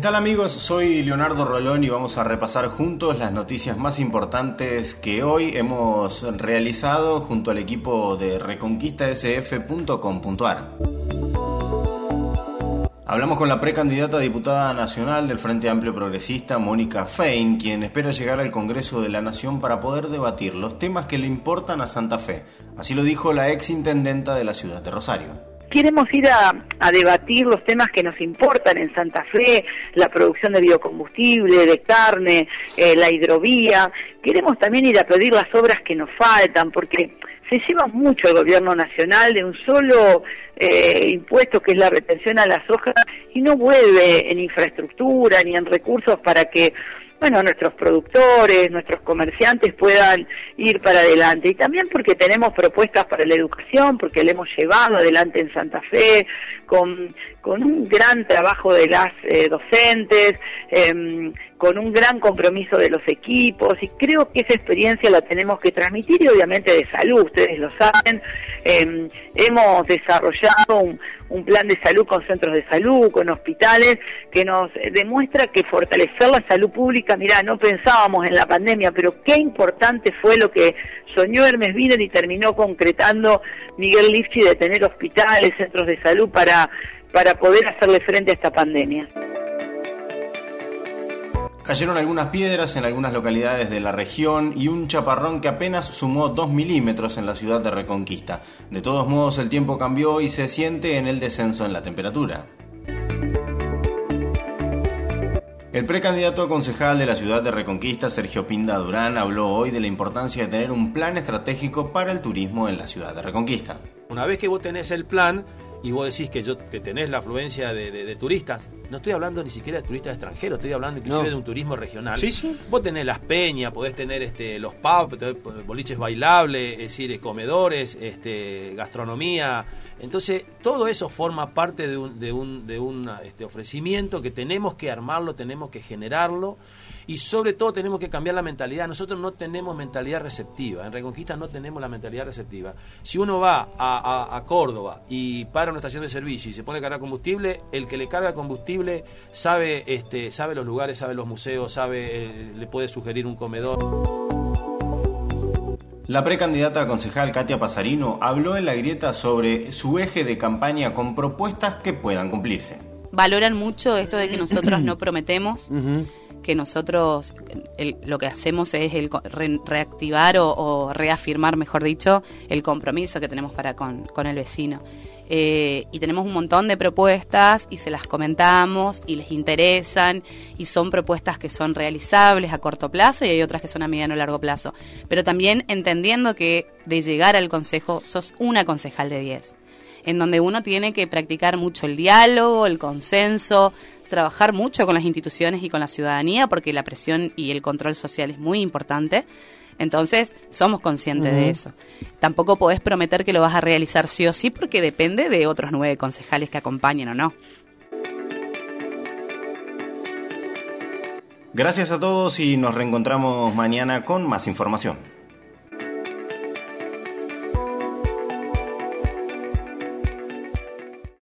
tal amigos? Soy Leonardo Rolón y vamos a repasar juntos las noticias más importantes que hoy hemos realizado junto al equipo de reconquistasf.com.ar. Hablamos con la precandidata a diputada nacional del Frente Amplio Progresista, Mónica Fein, quien espera llegar al Congreso de la Nación para poder debatir los temas que le importan a Santa Fe. Así lo dijo la ex intendenta de la ciudad de Rosario queremos ir a, debatir los temas que nos importan en Santa Fe, la producción de biocombustible, de carne, eh, la hidrovía. Queremos también ir a pedir las obras que nos faltan, porque se lleva mucho el gobierno nacional de un solo eh, impuesto que es la retención a las hojas y no vuelve en infraestructura ni en recursos para que bueno, nuestros productores, nuestros comerciantes puedan ir para adelante. Y también porque tenemos propuestas para la educación, porque le hemos llevado adelante en Santa Fe, con, con un gran trabajo de las eh, docentes, em, con un gran compromiso de los equipos, y creo que esa experiencia la tenemos que transmitir, y obviamente de salud, ustedes lo saben. Em, hemos desarrollado un, plan de salud con centros de salud, con hospitales, que nos demuestra que fortalecer la salud pública, mira, no pensábamos en la pandemia, pero qué importante fue lo que soñó Hermes Viner y terminó concretando Miguel Lifchi de tener hospitales, centros de salud para, para poder hacerle frente a esta pandemia. Cayeron algunas piedras en algunas localidades de la región y un chaparrón que apenas sumó 2 milímetros en la ciudad de Reconquista. De todos modos, el tiempo cambió y se siente en el descenso en la temperatura. El precandidato a concejal de la ciudad de Reconquista, Sergio Pinda Durán, habló hoy de la importancia de tener un plan estratégico para el turismo en la ciudad de Reconquista. Una vez que vos tenés el plan y vos decís que, yo, tenés la afluencia de turistas, no estoy hablando ni siquiera de turistas extranjeros, estoy hablando inclusive de un turismo regional. Sí, sí. Vos tenés las peñas, podés tener este, los pubs, boliches bailables, es decir, comedores, este, gastronomía. Entonces, todo eso forma parte de un, de un, de un este, ofrecimiento que tenemos que armarlo, tenemos que generarlo y sobre todo tenemos que cambiar la mentalidad. Nosotros no tenemos mentalidad receptiva, en Reconquista no tenemos la mentalidad receptiva. Si uno va a, Córdoba y para una estación de servicio y se pone a cargar combustible, el que le carga combustible sabe, este, sabe los lugares, sabe los museos, sabe, eh, le puede sugerir un comedor. La precandidata a concejal Katia Pasarino habló en la grieta sobre su eje de campaña con propuestas que puedan cumplirse. Valoran mucho esto de que nosotros no prometemos que nosotros lo que hacemos es el reactivar o, reafirmar, mejor dicho, el compromiso que tenemos para con, el vecino. Eh, y tenemos un montón de propuestas y se las comentamos y les interesan y son propuestas que son realizables a corto plazo y hay otras que son a mediano o largo plazo. Pero también entendiendo que de llegar al consejo sos una concejal de 10 en donde uno tiene que practicar mucho el diálogo, el consenso, trabajar mucho con las instituciones y con la ciudadanía, porque la presión y el control social es muy importante. Entonces, somos conscientes de eso. Tampoco podés prometer que lo vas a realizar sí o sí, porque depende de otros nueve concejales que acompañen o no. Gracias a todos y nos reencontramos mañana con más información.